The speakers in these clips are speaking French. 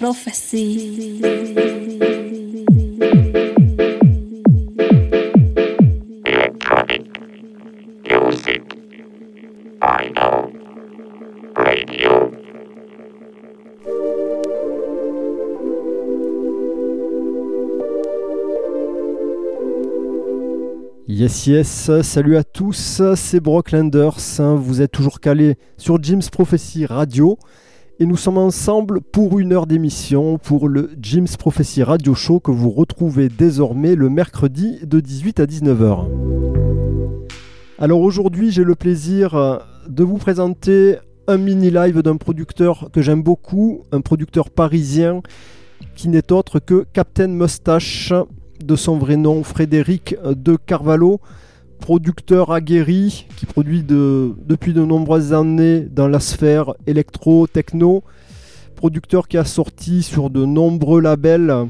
Prophecy. Electronic music. I know. Radio. Yes, yes, salut à tous, c'est Brock Landers, hein, vous êtes toujours calés sur Jim's Prophecy Radio et nous sommes ensemble pour une heure d'émission pour le Jim's Prophecy Radio Show que vous retrouvez désormais le mercredi de 18 à 19h. Alors aujourd'hui j'ai le plaisir de vous présenter un mini live d'un producteur que j'aime beaucoup, un producteur parisien qui n'est autre que Captain Mustache de son vrai nom Frédéric de Carvalho, producteur aguerri qui produit de, depuis de nombreuses années dans la sphère électro-techno, producteur qui a sorti sur de nombreux labels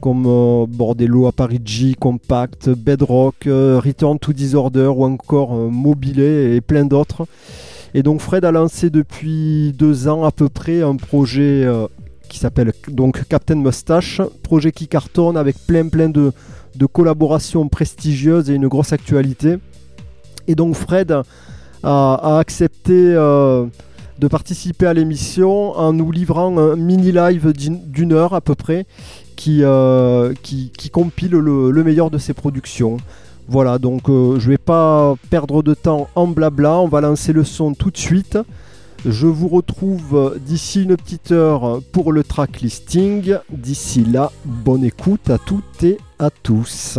comme euh, Bordello, Aparigi, Compact, Bedrock, euh, Return to Disorder ou encore euh, Mobile et plein d'autres. Et donc Fred a lancé depuis deux ans à peu près un projet euh, qui s'appelle donc Captain Mustache, projet qui cartonne avec plein plein de, de collaborations prestigieuses et une grosse actualité. Et donc Fred a, accepté euh, de participer à l'émission en nous livrant un mini live d'une heure à peu près qui, euh, qui, compile le, le meilleur de ses productions. Voilà, donc euh, je vais pas perdre de temps en blabla, on va lancer le son tout de suite. Je vous retrouve d'ici une petite heure pour le track listing. D'ici là, bonne écoute à toutes et à tous.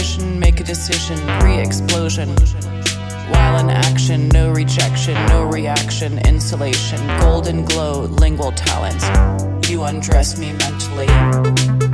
intuition, make a decision, pre explosion. While in action, no rejection, no reaction, insulation, golden glow, lingual talents. You undress me mentally.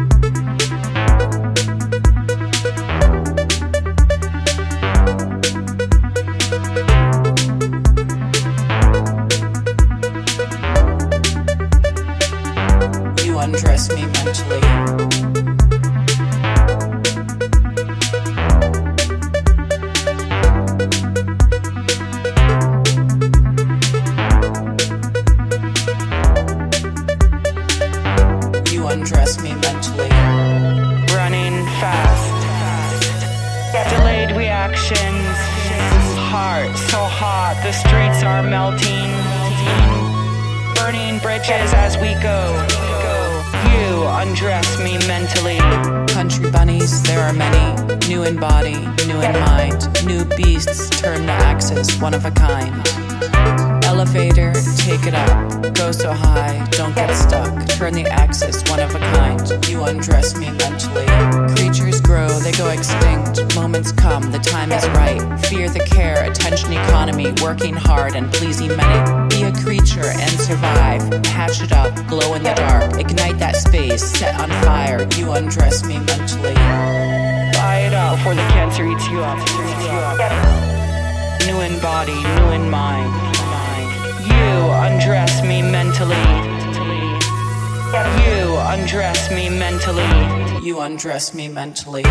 up. New in body, new in mind. You undress me mentally. You undress me mentally. You undress me mentally.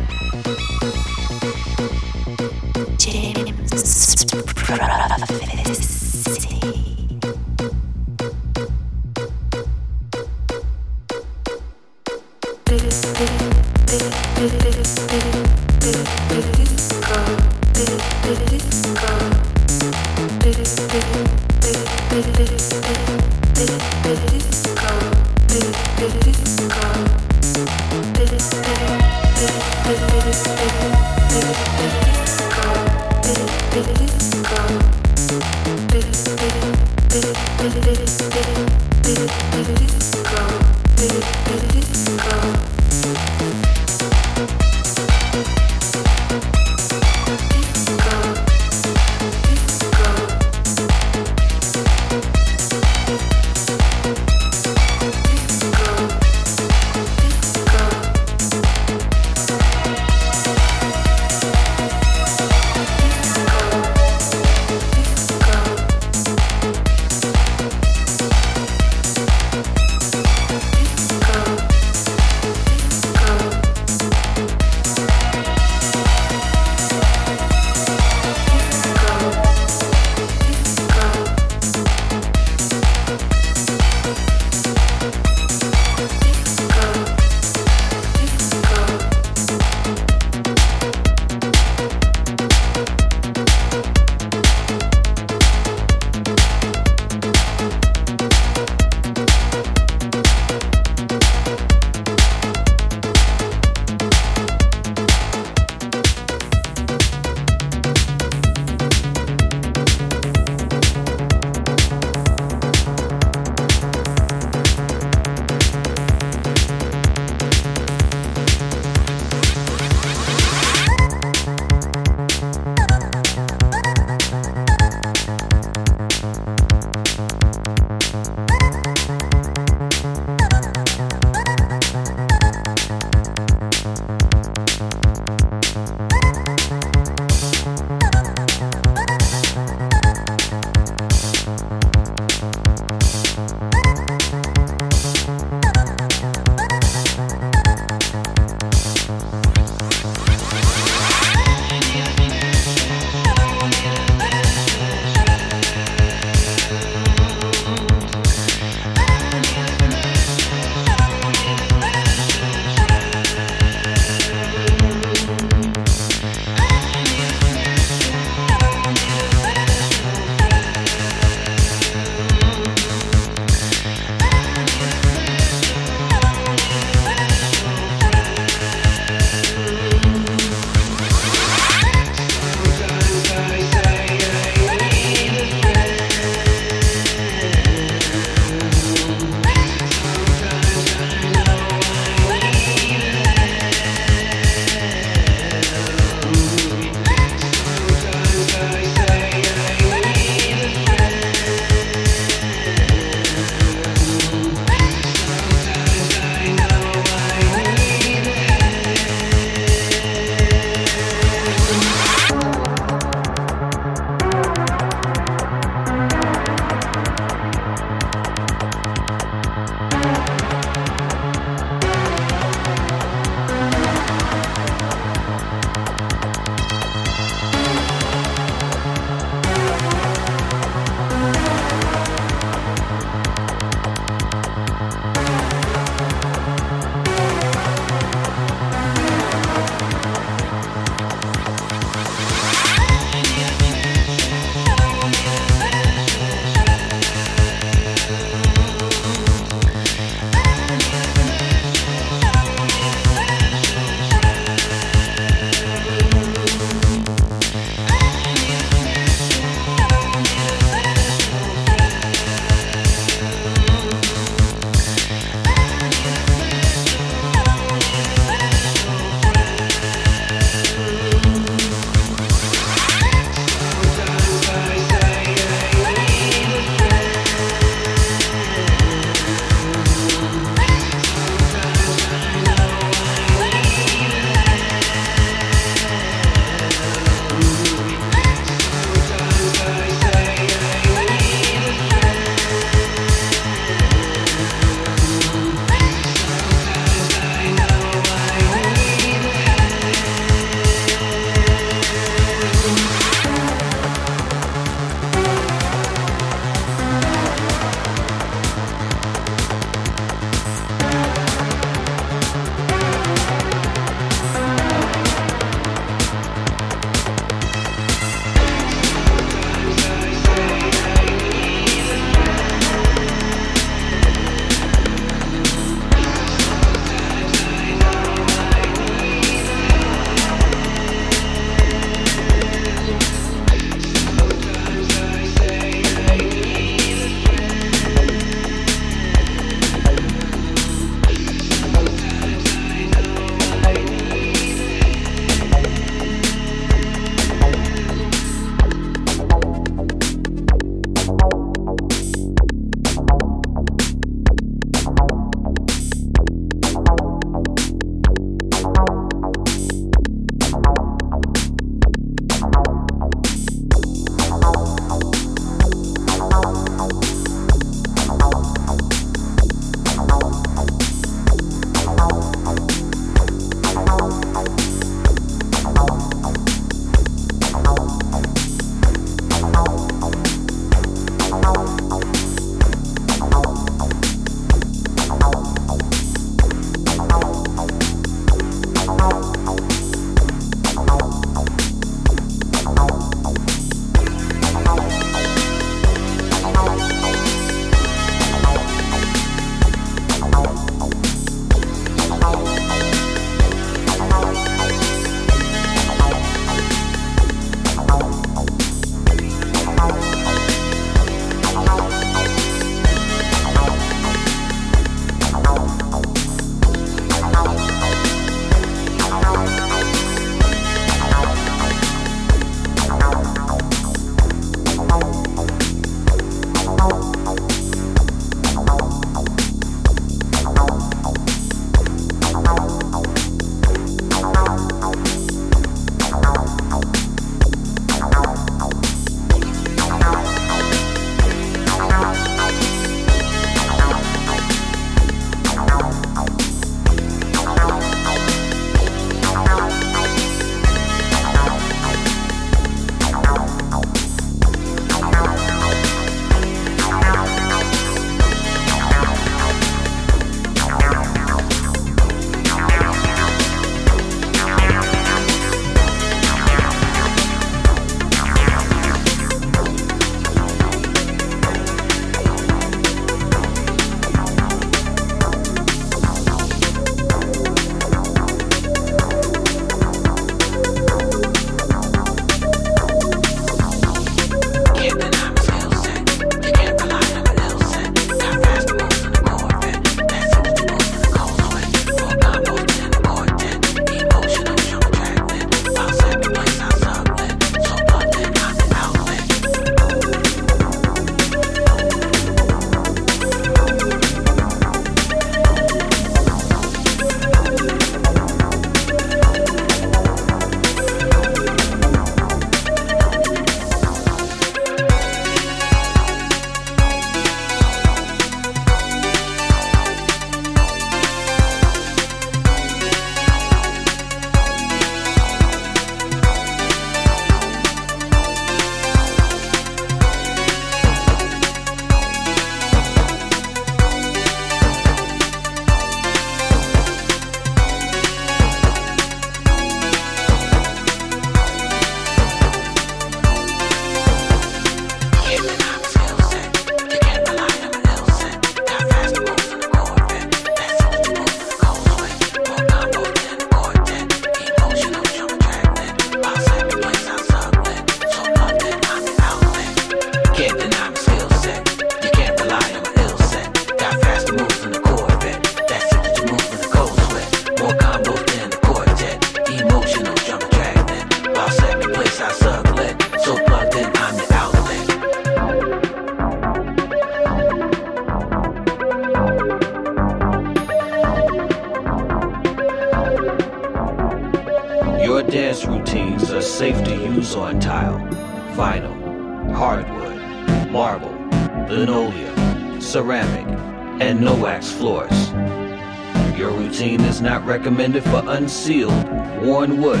Recommended for unsealed, worn wood,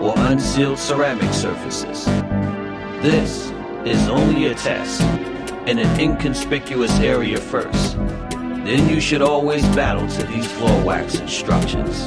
or unsealed ceramic surfaces. This is only a test in an inconspicuous area first. Then you should always battle to these floor wax instructions.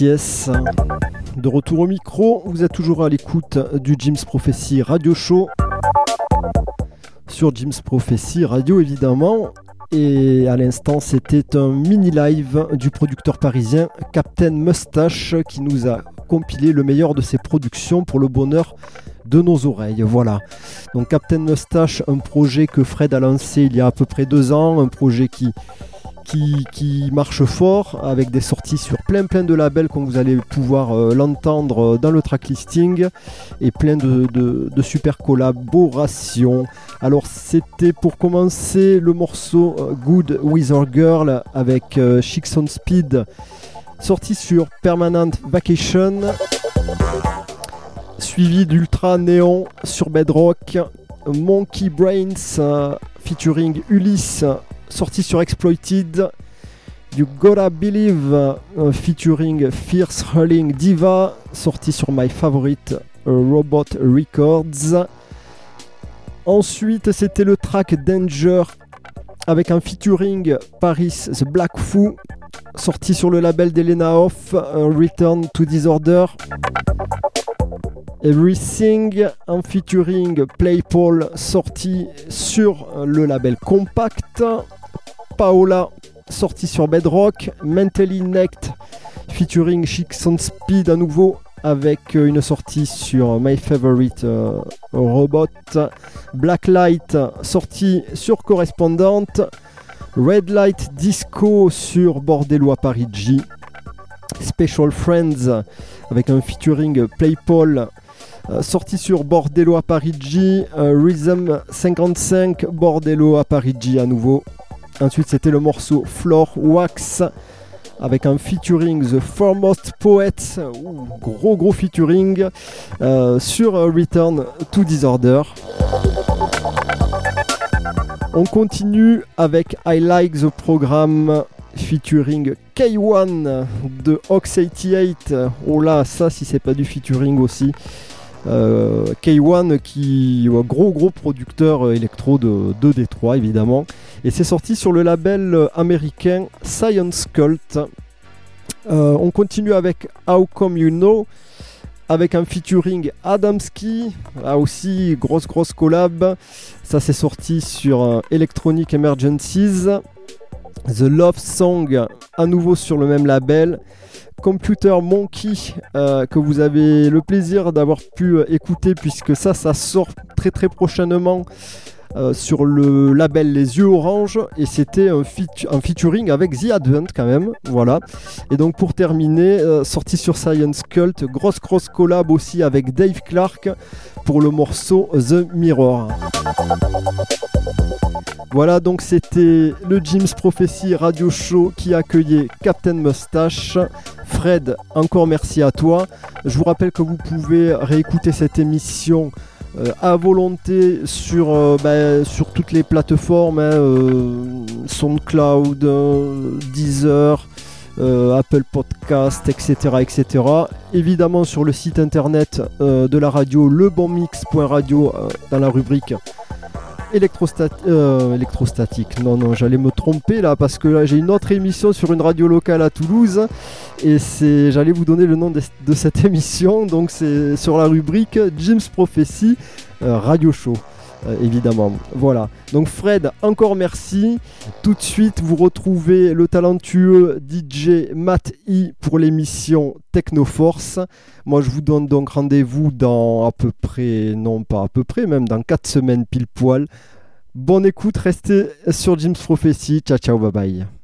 De retour au micro, vous êtes toujours à l'écoute du Jim's Prophecy Radio Show. Sur Jim's Prophecy Radio, évidemment. Et à l'instant, c'était un mini live du producteur parisien Captain Mustache qui nous a compilé le meilleur de ses productions pour le bonheur de nos oreilles. Voilà. Donc Captain Mustache, un projet que Fred a lancé il y a à peu près deux ans, un projet qui, qui, marche fort avec des sorties sur plein plein de labels comme vous allez pouvoir euh, l'entendre dans le track listing et plein de, super collaborations. Alors c'était pour commencer le morceau euh, Good Wizard Girl avec euh, Speed sorti sur Permanent Vacation suivi d'Ultra Néon sur Bedrock Monkey Brains euh, featuring Ulysse sorti sur Exploited You Gotta Believe featuring Fierce Hurling Diva sorti sur My Favorite euh, Robot Records. Ensuite c'était le track Danger avec un featuring Paris The Black Foo sorti sur le label d'Elena Off euh, Return to Disorder. Everything en featuring Playpole sorti sur le label Compact Paola sorti sur Bedrock Mentally Necked featuring Chicks on Speed à nouveau avec euh, une sortie sur My Favorite euh, Robot Blacklight sorti sur Correspondante Red Light Disco sur Bordello à Parigi Special Friends avec un featuring Playpole Euh, sorti sur Bordello à Parigi, euh, Rhythm 55, Bordello à Parigi à nouveau. Ensuite, c'était le morceau Floor Wax avec un featuring The Foremost Poets, Ouh, gros gros featuring euh, sur euh, Return to Disorder. On continue avec I Like the Program featuring K1 de Ox88. Oh là, ça si c'est pas du featuring aussi. Euh, K1 qui ouais, gros gros producteur euh, électro de, de Détroit évidemment et c'est sorti sur le label euh, américain Science Cult. Euh, on continue avec How Come You Know avec un featuring Adamski, là aussi grosse grosse collab. Ça c'est sorti sur euh, Electronic Emergencies. The Love Song à nouveau sur le même label. Computer Monkey euh, que vous avez le plaisir d'avoir pu euh, écouter puisque ça ça sort très très prochainement euh, sur le label Les Yeux Orange et c'était un, featu- un featuring avec The Advent quand même voilà. Et donc pour terminer euh, sorti sur Science Cult grosse grosse collab aussi avec Dave Clark pour le morceau The Mirror. Voilà donc c'était le Jim's Prophecy Radio Show qui accueillait Captain Mustache. Fred, encore merci à toi. Je vous rappelle que vous pouvez réécouter cette émission euh, à volonté sur, euh, bah, sur toutes les plateformes, hein, euh, SoundCloud, Deezer, Apple Podcast, etc., etc. Évidemment sur le site internet de la radio lebonmix.radio dans la rubrique euh, électrostatique. Non, non, j'allais me tromper là parce que j'ai une autre émission sur une radio locale à Toulouse et c'est, j'allais vous donner le nom de, de cette émission. Donc c'est sur la rubrique Jim's Prophecy euh, Radio Show. Euh, évidemment, voilà. Donc Fred, encore merci. Tout de suite, vous retrouvez le talentueux DJ Matt I pour l'émission Technoforce. Moi, je vous donne donc rendez-vous dans à peu près, non pas à peu près, même dans 4 semaines pile poil. Bonne écoute, restez sur Jim's Prophecy. Ciao, ciao, bye bye.